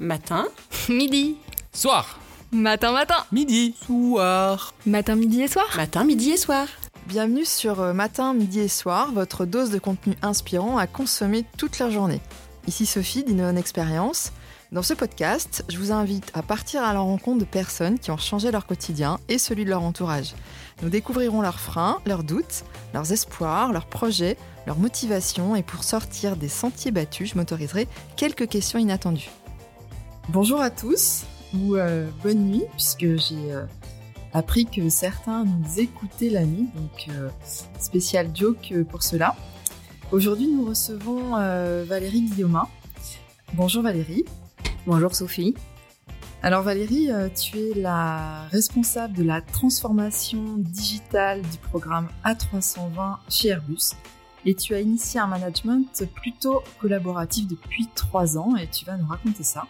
Matin. Midi. Soir. Matin, matin. Midi. Soir. Matin, midi et soir. Matin, midi et soir. Bienvenue sur euh, Matin, Midi et Soir, votre dose de contenu inspirant à consommer toute la journée. Ici Sophie d'Innovation Experience. Dans ce podcast, je vous invite à partir à la rencontre de personnes qui ont changé leur quotidien et celui de leur entourage. Nous découvrirons leurs freins, leurs doutes, leurs espoirs, leurs projets, leurs motivations et pour sortir des sentiers battus, je m'autoriserai quelques questions inattendues. Bonjour à tous ou euh, bonne nuit puisque j'ai euh, appris que certains nous écoutaient la nuit, donc euh, spécial joke pour cela. Aujourd'hui, nous recevons Valérie Guillaumin. Bonjour Valérie. Bonjour Sophie. Alors Valérie, tu es la responsable de la transformation digitale du programme A320 chez Airbus et tu as initié un management plutôt collaboratif depuis trois ans et tu vas nous raconter ça.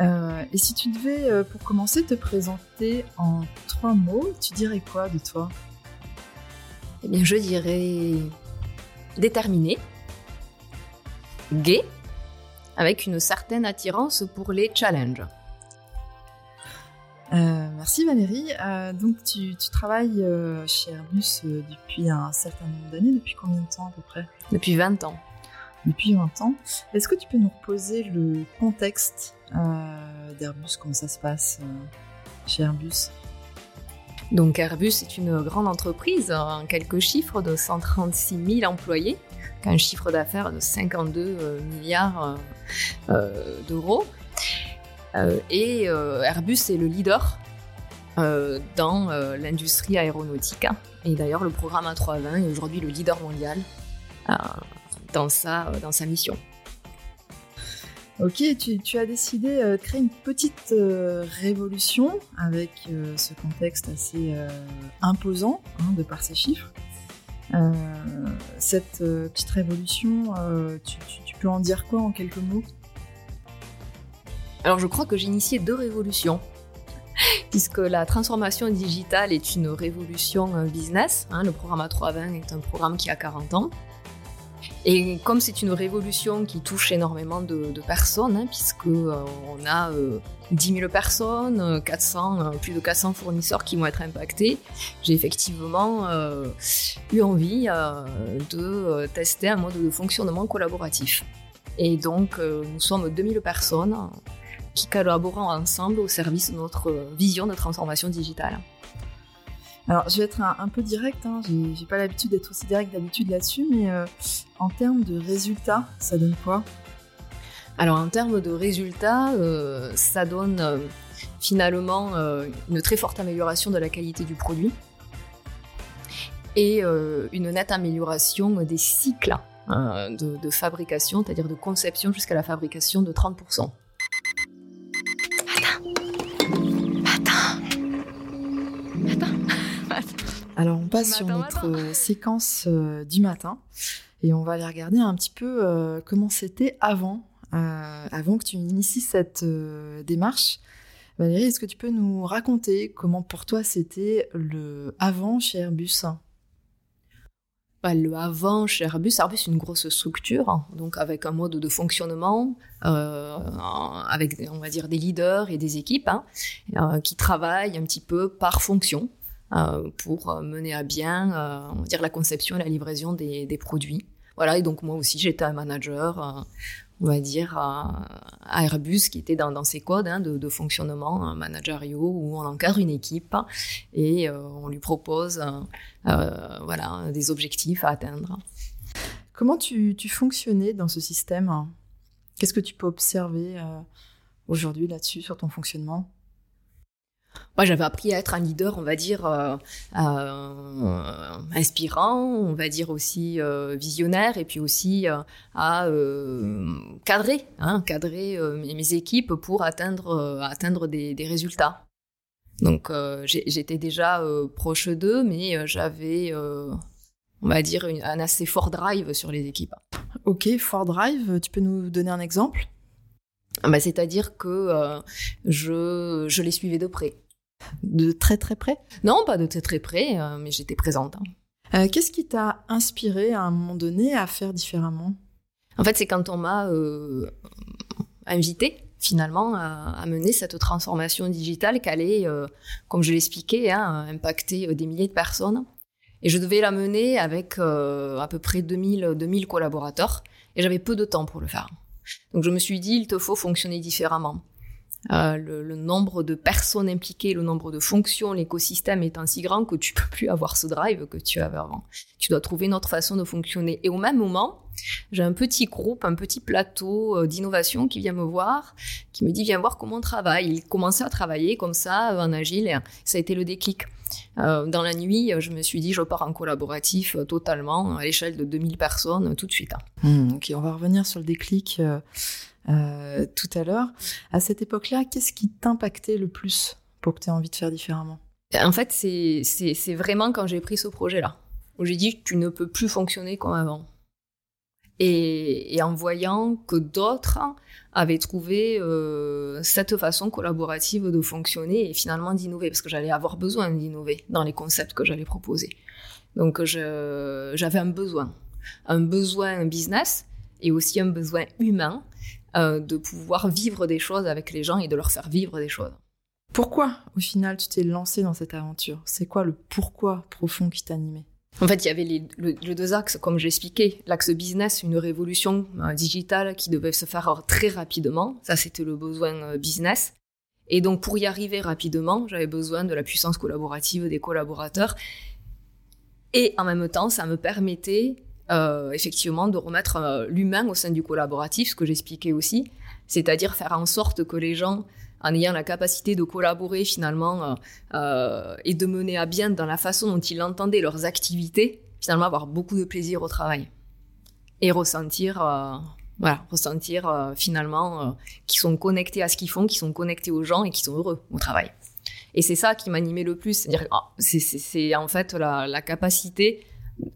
Euh, et si tu devais, euh, pour commencer, te présenter en trois mots, tu dirais quoi de toi? Eh bien, je dirais déterminé, gai, avec une certaine attirance pour les challenges. Euh, Merci Valérie. Donc tu, tu travailles chez Airbus depuis un certain nombre d'années. Depuis combien de temps à peu près? Depuis 20 ans. Depuis 20 ans. Est-ce que tu peux nous reposer le contexte? d'Airbus Comment ça se passe euh, chez Airbus? Donc Airbus est une grande entreprise, en quelques chiffres, de 136 000 employés, un chiffre d'affaires de 52 euh, milliards euh, euh, d'euros. Euh, et euh, Airbus est le leader euh, dans euh, l'industrie aéronautique. Et d'ailleurs, le programme A320 est aujourd'hui le leader mondial euh, dans, sa, dans sa mission. Ok, tu, as décidé euh, de créer une petite euh, révolution avec euh, ce contexte assez imposant hein, de par ces chiffres. Cette petite révolution, tu, peux en dire quoi en quelques mots? Alors je crois que j'ai initié deux révolutions, puisque la transformation digitale est une révolution business. hein, le programme A320 est un programme qui a 40 ans. Et comme c'est une révolution qui touche énormément de, personnes, hein, puisque euh, on a euh, 10 000 personnes, euh, 400, euh, plus de 400 fournisseurs qui vont être impactés, j'ai effectivement euh, eu envie euh, de euh, tester un mode de fonctionnement collaboratif. Et donc euh, nous sommes 2000 personnes qui collaborons ensemble au service de notre euh, vision de transformation digitale. Alors, je vais être un, peu direct, hein, j'ai pas l'habitude d'être aussi direct d'habitude là-dessus, mais euh, en termes de résultats, ça donne quoi? Alors en termes de résultats, euh, ça donne euh, finalement une très forte amélioration de la qualité du produit et une nette amélioration des cycles euh, de, de fabrication, c'est-à-dire de conception jusqu'à la fabrication de 30%. Alors, on passe sur Matin, notre euh, séquence euh, du matin. Et on va aller regarder un petit peu euh, comment c'était avant, euh, avant que tu inities cette euh, démarche. Valérie, est-ce que tu peux nous raconter comment pour toi c'était le avant chez Airbus? Bah, le avant chez Airbus, Airbus est une grosse structure, hein, donc avec un mode de fonctionnement, euh, avec on va dire des leaders et des équipes hein, euh, qui travaillent un petit peu par fonction pour euh, mener à bien, euh, on va dire la conception et la livraison des, produits. Voilà, et donc moi aussi j'étais un manager, euh, on va dire à, Airbus qui était dans, dans ces codes hein, de, de fonctionnement managériaux où on encadre une équipe et euh, on lui propose euh, euh, voilà, des objectifs à atteindre. Comment tu, fonctionnais dans ce système? Qu'est-ce que tu peux observer euh, aujourd'hui là-dessus sur ton fonctionnement? Moi, j'avais appris à être un leader, on va dire, euh, euh, inspirant, on va dire aussi euh, visionnaire, et puis aussi euh, à euh, cadrer, hein, cadrer mes, équipes pour atteindre, atteindre des, des résultats. Donc, euh, j'étais déjà euh, proche d'eux, mais j'avais, euh, on va dire, une- un assez fort drive sur les équipes. Ok, Ford Drive, tu peux nous donner un exemple? Bah, C'est-à-dire que euh, je, je les suivais de près. De très très près? Non, pas de très très près, euh, mais j'étais présente. hein. Euh, Qu'est-ce qui t'a inspiré à un moment donné à faire différemment? En fait, c'est quand on m'a euh, invité finalement à, mener cette transformation digitale qui allait, comme je l'expliquais, hein, impacter des milliers de personnes. Et je devais la mener avec à peu près 2000, 2000 collaborateurs. Et j'avais peu de temps pour le faire. Donc je me suis dit, il te faut fonctionner différemment. Euh, le, nombre de personnes impliquées, le nombre de fonctions, l'écosystème étant si grand que tu peux plus avoir ce drive que tu avais avant. Tu dois trouver une autre façon de fonctionner. Et au même moment, j'ai un petit groupe, un petit plateau euh, d'innovation qui vient me voir, qui me dit viens voir comment on travaille. Il commençait à travailler comme ça euh, en agile ça a été le déclic. dans la nuit, je me suis dit je pars en collaboratif totalement à l'échelle de 2000 personnes tout de suite. Hmm, ok, on va revenir sur le déclic. Tout à l'heure. À cette époque-là, qu'est-ce qui t'impactait le plus pour que tu aies envie de faire différemment? En fait, c'est vraiment quand j'ai pris ce projet-là, où j'ai dit tu ne peux plus fonctionner comme avant. Et, en voyant que d'autres avaient trouvé euh, cette façon collaborative de fonctionner et finalement d'innover, parce que j'allais avoir besoin d'innover dans les concepts que j'allais proposer. Donc j'avais un besoin, un besoin business et aussi un besoin humain euh, de pouvoir vivre des choses avec les gens et de leur faire vivre des choses. Pourquoi, au final, tu t'es lancé dans cette aventure? C'est quoi le pourquoi profond qui t'animait? En fait, il y avait les, le, deux axes, comme j'expliquais. L'axe business, une révolution euh, digitale qui devait se faire très rapidement. Ça, c'était le besoin euh, business. Et donc, pour y arriver rapidement, j'avais besoin de la puissance collaborative des collaborateurs. Et en même temps, ça me permettait euh, effectivement de remettre euh, l'humain au sein du collaboratif, ce que j'expliquais aussi, c'est-à-dire faire en sorte que les gens, en ayant la capacité de collaborer finalement euh, et de mener à bien dans la façon dont ils entendaient leurs activités, finalement avoir beaucoup de plaisir au travail. Et ressentir voilà, ressentir finalement qu'ils sont connectés à ce qu'ils font, qu'ils sont connectés aux gens et qu'ils sont heureux au travail. Et c'est ça qui m'animait le plus, c'est-à-dire ah, c'est en fait la, la capacité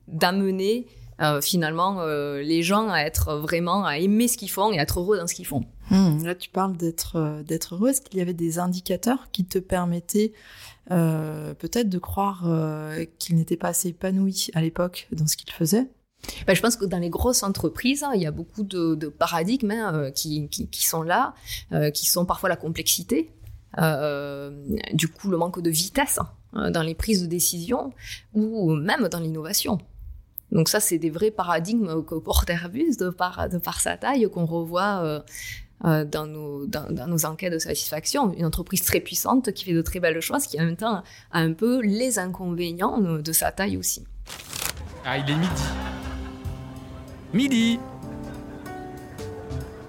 d'amener euh, finalement euh, les gens à être vraiment à aimer ce qu'ils font et à être heureux dans ce qu'ils font. Hmm, là, tu parles d'être euh, d'être heureux. Est-ce qu'il y avait des indicateurs qui te permettaient peut-être de croire qu'il n'était pas assez épanoui à l'époque dans ce qu'il faisait ben, je pense que dans les grosses entreprises, hein, il y a beaucoup de, de paradigmes hein, qui, qui, qui, sont là, qui sont parfois la complexité, du coup le manque de vitesse hein, dans les prises de décision ou même dans l'innovation. Donc ça, c'est des vrais paradigmes que porte Airbus de par, de par sa taille qu'on revoit euh, euh, dans, nos, dans, nos enquêtes de satisfaction. Une entreprise très puissante qui fait de très belles choses, qui en même temps a un peu les inconvénients de sa taille aussi. Ah, il est midi. Midi.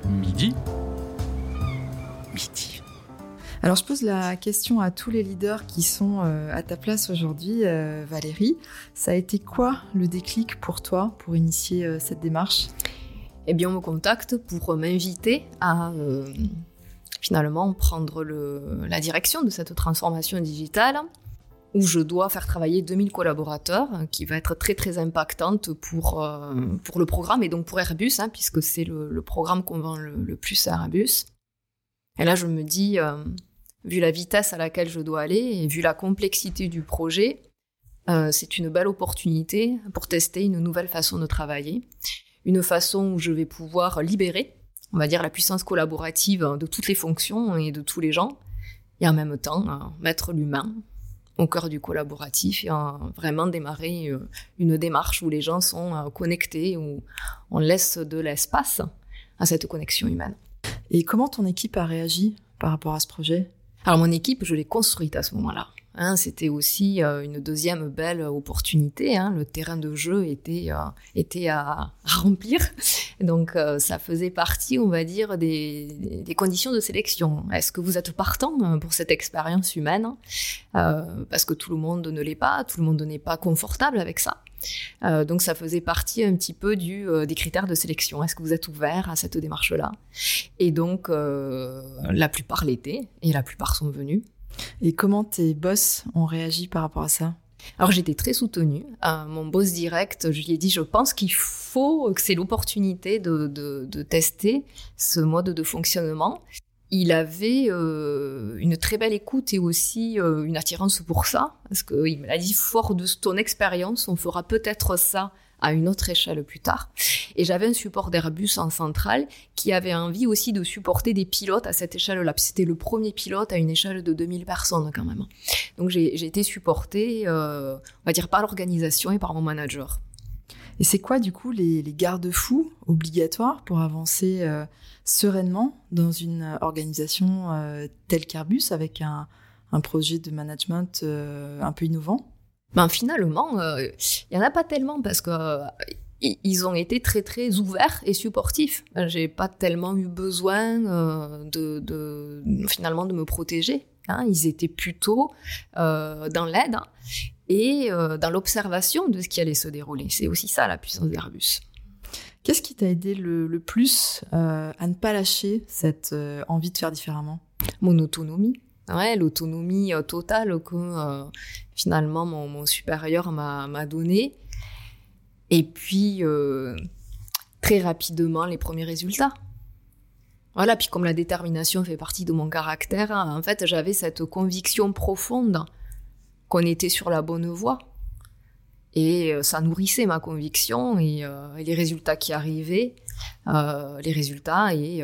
Midi. Midi. Alors je pose la question à tous les leaders qui sont euh, à ta place aujourd'hui, euh, Valérie. Ça a été quoi le déclic pour toi pour initier euh, cette démarche? Eh bien on me contacte pour m'inviter à finalement prendre la direction de cette transformation digitale où je dois faire travailler 2000 collaborateurs, qui va être très très impactante pour, pour le programme et donc pour Airbus, hein, puisque c'est le, programme qu'on vend le, plus à Airbus. Et là, je me dis, vu la vitesse à laquelle je dois aller et vu la complexité du projet, euh, c'est une belle opportunité pour tester une nouvelle façon de travailler, une façon où je vais pouvoir libérer, on va dire, la puissance collaborative de toutes les fonctions et de tous les gens, et en même temps euh, mettre l'humain au cœur du collaboratif et vraiment démarrer euh, une démarche où les gens sont connectés, où on laisse de l'espace à cette connexion humaine. Et comment ton équipe a réagi par rapport à ce projet? Alors mon équipe, je l'ai construite à ce moment-là. Hein, c'était aussi euh, une deuxième belle opportunité. Hein. Le terrain de jeu était euh, était à, remplir, donc euh, ça faisait partie, on va dire, des, des conditions de sélection. Est-ce que vous êtes partant pour cette expérience humaine? Parce que tout le monde ne l'est pas, tout le monde n'est pas confortable avec ça. Euh, donc ça faisait partie un petit peu du, euh, des critères de sélection. Est-ce que vous êtes ouvert à cette démarche-là? Et donc euh, la plupart l'étaient et la plupart sont venus. Et comment tes boss ont réagi par rapport à ça? Alors j'étais très soutenue. mon boss direct, je lui ai dit, je pense qu'il faut, que c'est l'opportunité de, de, de, tester ce mode de fonctionnement il avait euh, une très belle écoute et aussi euh, une attirance pour ça, parce qu'il me l'a dit, fort de ton expérience, on fera peut-être ça à une autre échelle plus tard. Et j'avais un support d'Airbus en centrale qui avait envie aussi de supporter des pilotes à cette échelle-là. C'était le premier pilote à une échelle de 2000 personnes quand même. Donc j'ai été supportée, euh, on va dire, par l'organisation et par mon manager. Et c'est quoi du coup les, garde-fous obligatoires pour avancer euh, sereinement dans une organisation euh, telle qu'Airbus avec un, projet de management un peu innovant? Ben finalement, il euh, y en a pas tellement parce que euh, ils ont été très très ouverts et supportifs. Ben, j'ai pas tellement eu besoin euh, de, finalement de me protéger. Hein. Ils étaient plutôt dans l'aide et dans l'observation de ce qui allait se dérouler. C'est aussi ça la puissance d'Airbus. Qu'est-ce qui t'a aidé le, le plus à ne pas lâcher cette envie de faire différemment? Mon autonomie ouais, l'autonomie euh, totale que euh, finalement mon, supérieur m'a donné. Et puis, euh, très rapidement, les premiers résultats. Voilà, puis comme la détermination fait partie de mon caractère, en fait, j'avais cette conviction profonde qu'on était sur la bonne voie. Et ça nourrissait ma conviction et, les résultats qui arrivaient, les résultats et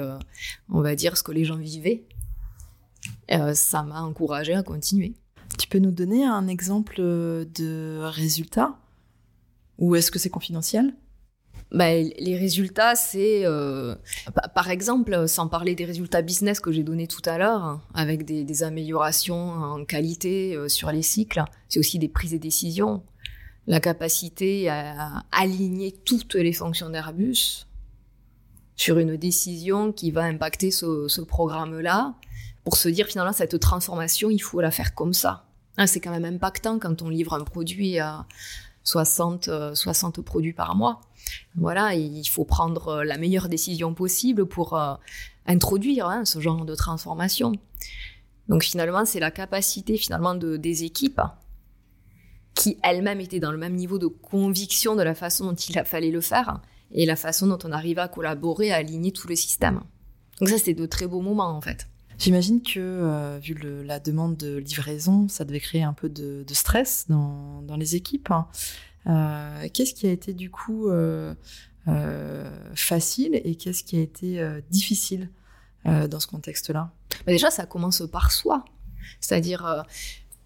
on va dire ce que les gens vivaient. Euh, ça m'a encouragé à continuer. Tu peux nous donner un exemple de résultat? Ou est-ce que c'est confidentiel? Ben, les résultats, c'est euh, par exemple, sans parler des résultats business que j'ai donnés tout à l'heure, hein, avec des, améliorations en qualité euh, sur les cycles, c'est aussi des prises de décision, la capacité à aligner toutes les fonctions d'Airbus sur une décision qui va impacter ce, ce programme-là, pour se dire finalement cette transformation, il faut la faire comme ça. Hein, c'est quand même impactant quand on livre un produit à 60, 60 euh, produits par mois. Voilà, il faut prendre euh, la meilleure décision possible pour euh, introduire hein, ce genre de transformation. Donc finalement, c'est la capacité finalement de, des équipes qui elles-mêmes étaient dans le même niveau de conviction de la façon dont il a fallu le faire et la façon dont on arrive à collaborer, à aligner tout le système. Donc ça, c'est de très beaux moments en fait. J'imagine que, euh, vu la demande de livraison, ça devait créer un peu de, stress dans, les équipes. Euh, qu'est-ce qui a été du coup euh, facile et qu'est-ce qui a été difficile dans ce contexte-là? Bah, Déjà, ça commence par soi. C'est-à-dire,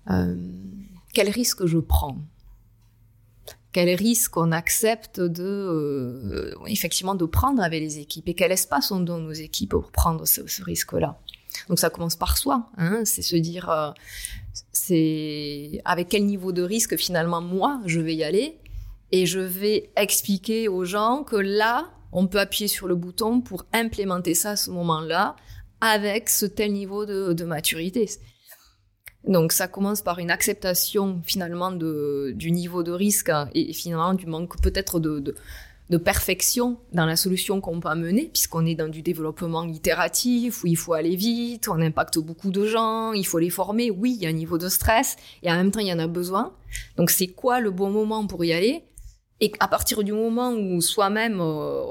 quel risque je prends? Quel risque on accepte de effectivement de prendre avec les équipes? Et quel espace on donne aux équipes pour prendre ce risque-là? Donc ça commence par soi, hein, c'est se dire, euh, c'est avec quel niveau de risque finalement moi je vais y aller, et je vais expliquer aux gens que là, on peut appuyer sur le bouton pour implémenter ça à ce moment-là, avec ce tel niveau de, maturité. Donc ça commence par une acceptation finalement du niveau de risque et finalement du manque peut-être de de perfection dans la solution qu'on peut amener, puisqu'on est dans du développement itératif, où il faut aller vite, on impacte beaucoup de gens, il faut les former, oui, il y a un niveau de stress, et en même temps, il y en a besoin. Donc, c'est quoi le bon moment pour y aller? Et à partir du moment où soi-même, euh,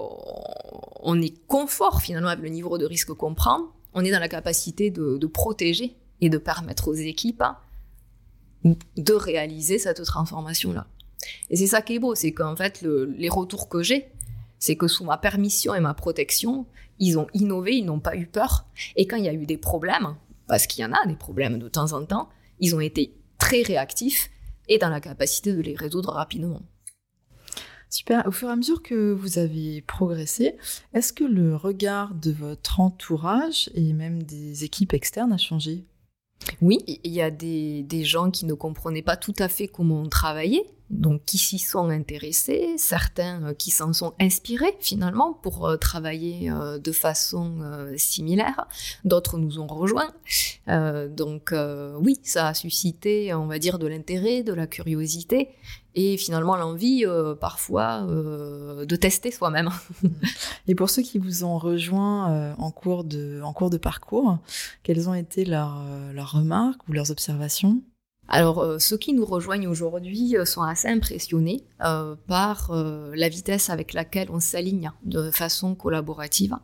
on est confort finalement avec le niveau de risque qu'on prend, on est dans la capacité de, de protéger et de permettre aux équipes de réaliser cette transformation-là. Et c'est ça qui est beau, c'est qu'en fait, les retours que j'ai, c'est que sous ma permission et ma protection, ils ont innové, ils n'ont pas eu peur. Et quand il y a eu des problèmes, parce qu'il y en a des problèmes de temps en temps, ils ont été très réactifs et dans la capacité de les résoudre rapidement. Super. Au fur et à mesure que vous avez progressé, est-ce que le regard de votre entourage et même des équipes externes a changé? Oui, il y a des, des gens qui ne comprenaient pas tout à fait comment on travaillait, donc qui s'y sont intéressés, certains euh, qui s'en sont inspirés finalement pour euh, travailler euh, de façon similaire, d'autres nous ont rejoints. donc oui, ça a suscité, on va dire, de l'intérêt, de la curiosité et finalement l'envie parfois de tester soi-même. et pour ceux qui vous ont rejoint en, cours de, en cours de parcours, quelles ont été leurs, leurs remarques ou leurs observations? Alors, euh, ceux qui nous rejoignent aujourd'hui euh, sont assez impressionnés euh, par la vitesse avec laquelle on s'aligne de façon collaborative.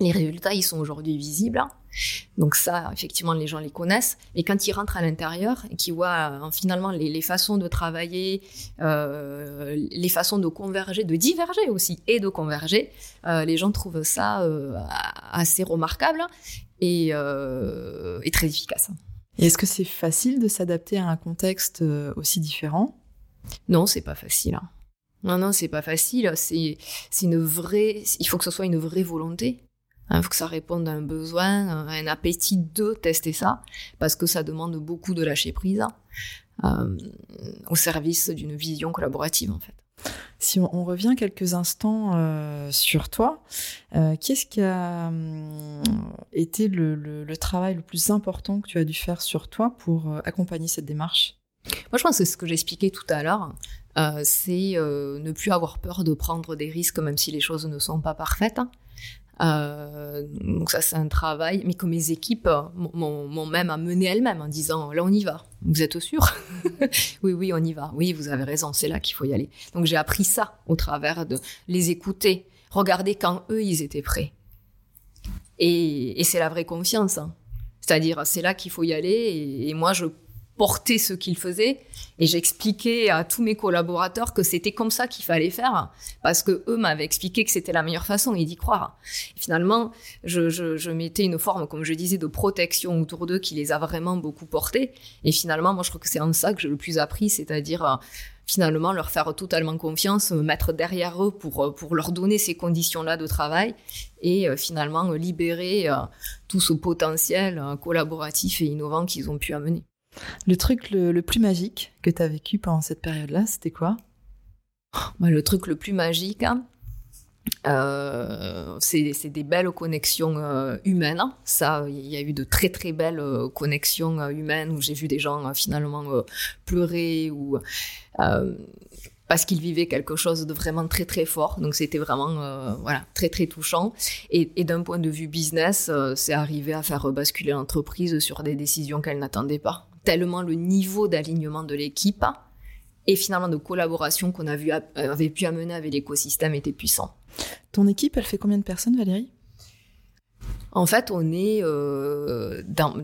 Les résultats, ils sont aujourd'hui visibles. Donc ça, effectivement, les gens les connaissent. Mais quand ils rentrent à l'intérieur et qu'ils voient euh, finalement les, façons de travailler, euh, les façons de converger, de diverger aussi, et de converger, euh, les gens trouvent ça assez remarquable et, et très efficace. Et est-ce que c'est facile de s'adapter à un contexte aussi différent? Non, c'est pas facile. Hein. Non, non, c'est pas facile. C'est, c'est une vraie. Il faut que ce soit une vraie volonté. Il hein, faut que ça réponde à un besoin, à un appétit de tester ça, parce que ça demande beaucoup de lâcher prise euh, au service d'une vision collaborative, en fait. Si on, revient quelques instants euh, sur toi, euh, qu'est-ce qui a été le, le, travail le plus important que tu as dû faire sur toi pour accompagner cette démarche? Moi, je pense que ce que j'expliquais tout à l'heure. Euh, c'est euh, ne plus avoir peur de prendre des risques même si les choses ne sont pas parfaites. Euh, donc ça c'est un travail, mais que mes équipes m'ont même amené elles-mêmes en disant là on y va. Vous êtes sûr? Oui oui on y va. Oui vous avez raison, c'est là qu'il faut y aller. Donc j'ai appris ça au travers de les écouter, regarder quand eux ils étaient prêts. Et, et c'est la vraie confiance. Hein. C'est-à-dire c'est là qu'il faut y aller et moi je porter ce qu'il faisait et j'expliquais à tous mes collaborateurs que c'était comme ça qu'il fallait faire parce que eux m'avaient expliqué que c'était la meilleure façon et d'y croire. finalement, je, mettais une forme, comme je disais, de protection autour d'eux qui les a vraiment beaucoup portés. Et finalement, moi, je crois que c'est en ça que j'ai le plus appris, c'est-à-dire euh, finalement leur faire totalement confiance, me mettre derrière eux pour, euh, pour leur donner ces conditions-là de travail et euh, finalement libérer tout ce potentiel collaboratif et innovant qu'ils ont pu amener. Le truc le, plus magique que tu as vécu pendant cette période-là, c'était quoi? Bah, Le truc le plus magique, hein, euh, c'est des belles connexions euh, humaines. Ça, il y a eu de très très belles euh, connexions humaines où j'ai vu des gens finalement pleurer ou parce qu'ils vivaient quelque chose de vraiment très très fort. Donc c'était vraiment voilà très très touchant. Et d'un point de vue business, c'est arrivé à faire basculer l'entreprise sur des décisions qu'elle n'attendait pas tellement le niveau d'alignement de l'équipe et finalement de collaboration qu'on a vu, avait pu amener avec l'écosystème était puissant. Ton équipe, elle fait combien de personnes, Valérie? En fait, on est euh, dans,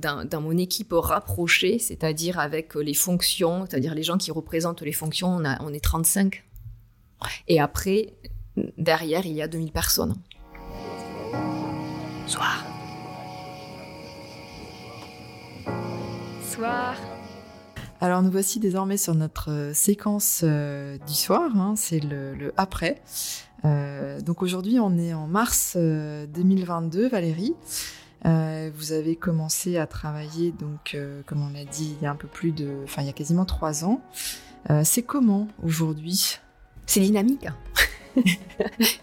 mon équipe rapprochée, c'est-à-dire avec les fonctions, c'est-à-dire les gens qui représentent les fonctions, on, a, on est 35. Et après, derrière, il y a 2000 personnes. Soir. Alors nous voici désormais sur notre euh, séquence euh, du soir, hein, c'est le, après. Euh, donc aujourd'hui on est en mars 2022, Valérie. vous avez commencé à travailler donc comme on l'a dit il y a un peu plus de, enfin il y a quasiment trois ans. c'est comment aujourd'hui? C'est dynamique. Hein.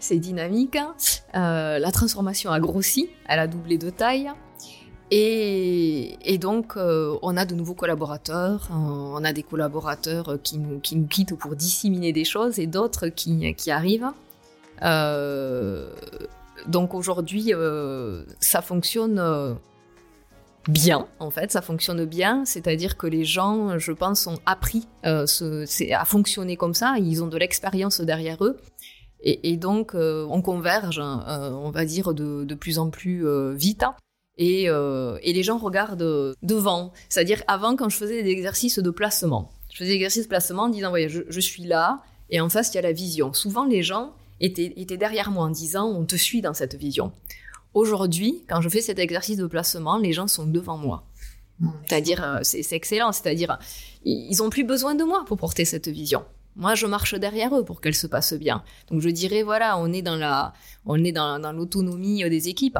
c'est dynamique. Hein. la transformation a grossi, elle a doublé de taille. Et, donc, euh, on a de nouveaux collaborateurs. on a des collaborateurs qui nous, qui nous quittent pour disséminer des choses et d'autres qui, qui arrivent. Euh, donc aujourd'hui, euh, ça fonctionne bien, en fait, ça fonctionne bien. C'est-à-dire que les gens, je pense, ont appris à fonctionner comme ça. Ils ont de l'expérience derrière eux. Et, donc, on converge, on va dire, de, de plus en plus vite. Et, euh, et les gens regardent euh, devant. C'est-à-dire, avant, quand je faisais des exercices de placement, je faisais des exercices de placement en disant, voyez, je, je, suis là, et en face, il y a la vision. Souvent, les gens étaient, étaient derrière moi en disant, on te suit dans cette vision. Aujourd'hui, quand je fais cet exercice de placement, les gens sont devant moi. C'est-à-dire, euh, c'est excellent. C'est-à-dire, ils ont plus besoin de moi pour porter cette vision. Moi, je marche derrière eux pour qu'elle se passe bien. Donc, je dirais, voilà, on est dans la, on est dans, dans l'autonomie des équipes.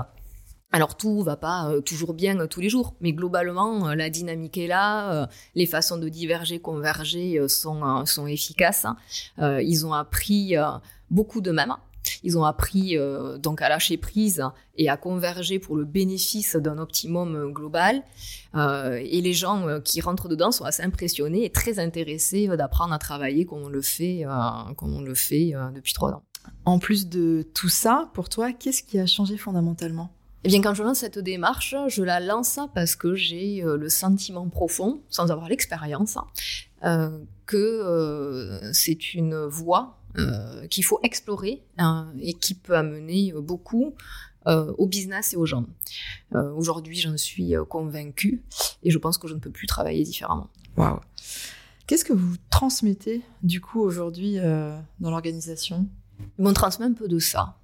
Alors tout va pas euh, toujours bien euh, tous les jours, mais globalement euh, la dynamique est là, les façons de diverger, converger sont, efficaces. Hein. ils ont appris beaucoup d'eux-mêmes. Ils ont appris donc à lâcher prise et à converger pour le bénéfice d'un optimum global. et les gens qui rentrent dedans sont assez impressionnés et très intéressés d'apprendre à travailler on le fait, comme on le fait depuis trois ans. En plus de tout ça, pour toi, qu'est-ce qui a changé fondamentalement? Eh bien, quand je lance cette démarche, je la lance parce que j'ai euh, le sentiment profond, sans avoir l'expérience, euh, que euh, c'est une voie qu'il faut explorer hein, et qui peut amener beaucoup au business et aux gens. Aujourd'hui, j'en suis convaincue et je pense que je ne peux plus travailler différemment. Waouh Qu'est-ce que vous transmettez du coup aujourd'hui dans l'organisation? On transmet un peu de ça.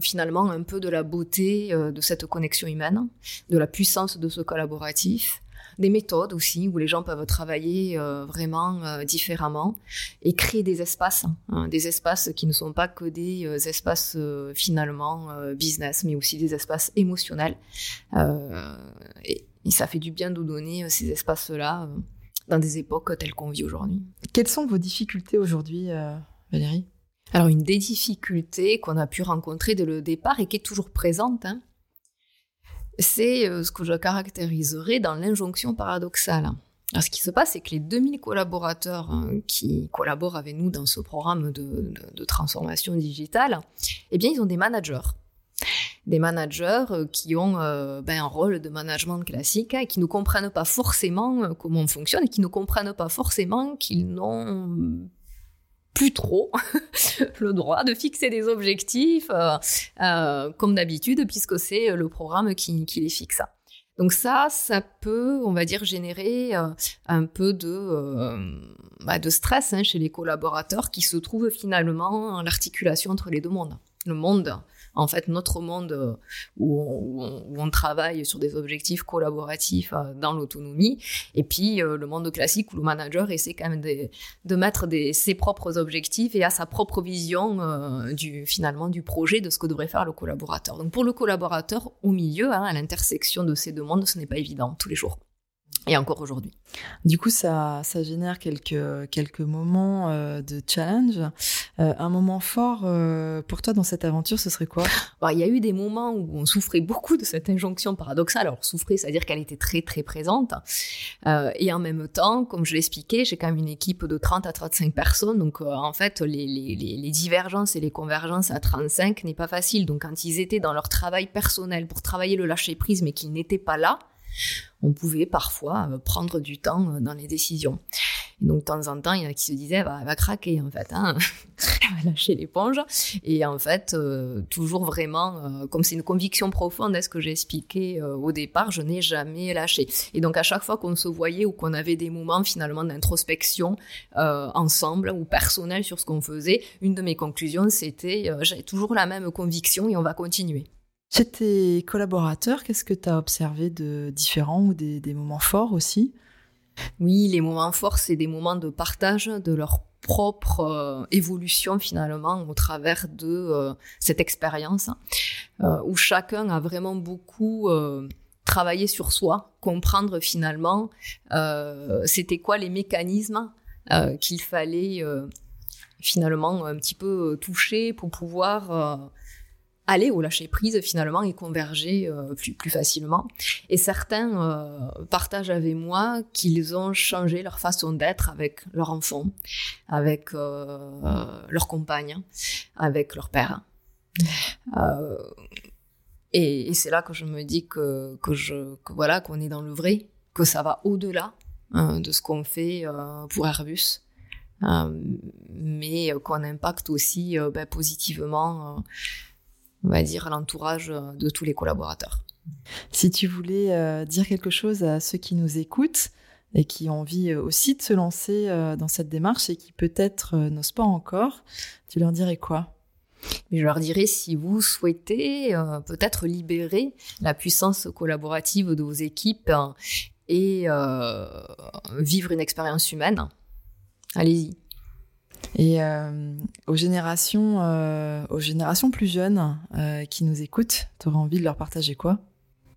Finalement, un peu de la beauté de cette connexion humaine, de la puissance de ce collaboratif, des méthodes aussi où les gens peuvent travailler euh, vraiment euh, différemment et créer des espaces, hein, des espaces qui ne sont pas que des euh, espaces finalement business, mais aussi des espaces émotionnels. Et, et, ça fait du bien de donner ces espaces-là dans des époques telles qu'on vit aujourd'hui. Quelles sont vos difficultés aujourd'hui, Valérie? Alors une des difficultés qu'on a pu rencontrer dès le départ et qui est toujours présente, hein, c'est euh, ce que je caractériserais dans l'injonction paradoxale. Alors, ce qui se passe, c'est que les 2000 collaborateurs hein, qui collaborent avec nous dans ce programme de, transformation digitale, eh bien, ils ont des managers. Des managers euh, qui ont euh, ben, un rôle de management classique hein, et qui ne comprennent pas forcément comment on fonctionne et qui ne comprennent pas forcément qu'ils n'ont plus trop le droit de fixer des objectifs euh, euh, comme d'habitude puisque c'est le programme qui, les fixe. Donc ça, ça peut, on va dire, générer euh, un peu de, bah, stress hein, chez les collaborateurs qui se trouvent finalement en l'articulation entre les deux mondes. Le monde en fait notre monde euh, où on, travaille sur des objectifs collaboratifs euh, dans l'autonomie, et puis euh, le monde classique où le manager essaie quand même de, mettre ses propres objectifs et à sa propre vision du finalement du projet de ce que devrait faire le collaborateur. Donc pour le collaborateur au milieu, hein, à l'intersection de ces deux mondes, ce n'est pas évident tous les jours et encore aujourd'hui. Du coup, ça, ça génère quelques, quelques moments euh, de challenge. Euh, un moment fort euh, pour toi dans cette aventure, ce serait quoi? Bah, Il y a eu des moments où on souffrait beaucoup de cette injonction paradoxale. Alors, souffrir, c'est-à-dire qu'elle était très, très présente. et en même temps, comme je l'expliquais, j'ai quand même une équipe de 30 à 35 personnes. Donc, en fait, les, les, les divergences et les convergences à 35 n'est pas facile. Donc, quand ils étaient dans leur travail personnel pour travailler le lâcher-prise, mais qu'ils n'étaient pas là, on pouvait parfois euh, prendre du temps euh, dans les décisions. Et donc, de temps en temps, il y en a qui se disaient, bah, elle va craquer, en fait, hein. elle va lâcher l'éponge. Et en fait, euh, toujours vraiment, comme c'est une conviction profonde, est-ce que j'ai expliqué au départ, je n'ai jamais lâché. Et donc, à chaque fois qu'on se voyait ou qu'on avait des moments finalement d'introspection ensemble ou personnel sur ce qu'on faisait, une de mes conclusions, c'était, j'ai toujours la même conviction et on va continuer. Chez tes collaborateurs, qu'est-ce que tu as observé de différent ou des, moments forts aussi? Oui, les moments forts, c'est des moments de partage de leur propre euh, évolution finalement au travers de euh, cette expérience euh, où chacun a vraiment beaucoup travaillé sur soi, comprendre finalement c'était quoi les mécanismes qu'il fallait finalement un petit peu toucher pour pouvoir aller au lâcher prise finalement et converger euh, plus, plus facilement. Et certains euh, partagent avec moi qu'ils ont changé leur façon d'être avec leur enfant, avec euh, leur compagne, avec leur père. et, c'est là que je me dis que, que je voilà qu'on est dans le vrai, que ça va au-delà hein, de ce qu'on fait pour Airbus. mais qu'on impacte aussi ben, positivement on va dire, l'entourage euh, de tous les collaborateurs. Si tu voulais euh, dire quelque chose à ceux qui nous écoutent et qui ont envie euh, aussi de se lancer dans cette démarche et qui peut-être n'osent pas encore, tu leur dirais quoi? Je leur dirais si vous souhaitez peut-être libérer la puissance collaborative de vos équipes et vivre une expérience humaine, allez-y. Et euh, aux, générations, euh, aux générations plus jeunes euh, qui nous écoutent, tu aurais envie de leur partager quoi?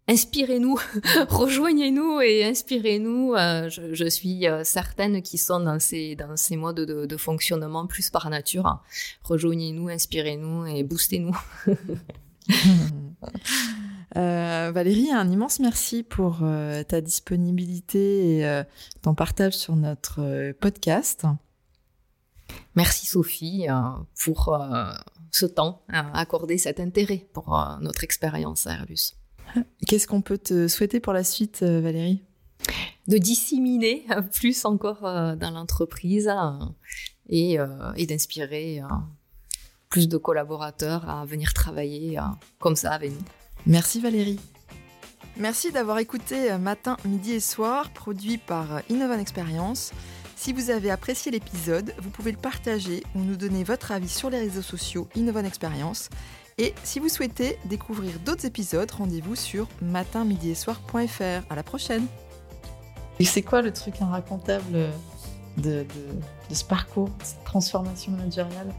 Inspirez-nous, rejoignez-nous et inspirez-nous. Je, suis certaine qu'ils sont dans ces, dans ces modes de, de fonctionnement plus par nature. Rejoignez-nous, inspirez-nous et boostez-nous. Valérie, un immense merci pour ta disponibilité et ton partage sur notre podcast. Merci Sophie euh, pour euh, ce temps euh, accordé, cet intérêt pour notre expérience à Airbus. Qu'est-ce qu'on peut te souhaiter pour la suite, Valérie? De disséminer plus encore dans l'entreprise et, et d'inspirer plus de collaborateurs à venir travailler comme ça avec nous. Merci Valérie. Merci d'avoir écouté Matin, Midi et Soir, produit par Innovan Experience. Si vous avez apprécié l'épisode, vous pouvez le partager ou nous donner votre avis sur les réseaux sociaux Innovan Experience. Et si vous souhaitez découvrir d'autres épisodes, rendez-vous sur matinmidiesoir.fr. À la prochaine. Et c'est quoi le truc inracontable de, de ce parcours, cette transformation managériale?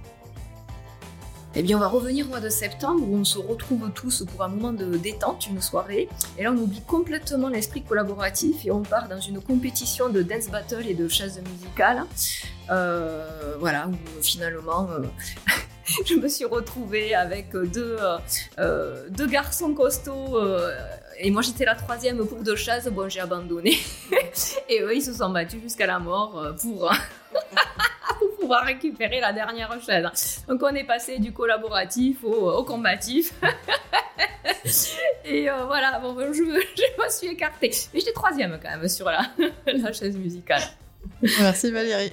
Eh bien, on va revenir au mois de septembre où on se retrouve tous pour un moment de détente, une soirée. Et là, on oublie complètement l'esprit collaboratif et on part dans une compétition de dance battle et de chasse musicale. Euh, voilà, où finalement, euh, je me suis retrouvée avec deux, euh, deux garçons costauds. et moi, j'étais la troisième pour de chasse. Bon, j'ai abandonné. et eux, ils se sont battus jusqu'à la mort pour pouvoir récupérer la dernière chaise. Donc on est passé du collaboratif au, combatif. Et euh, voilà, bon, je, me suis écartée. Mais j'étais troisième quand même sur la chaise musicale. Merci Valérie.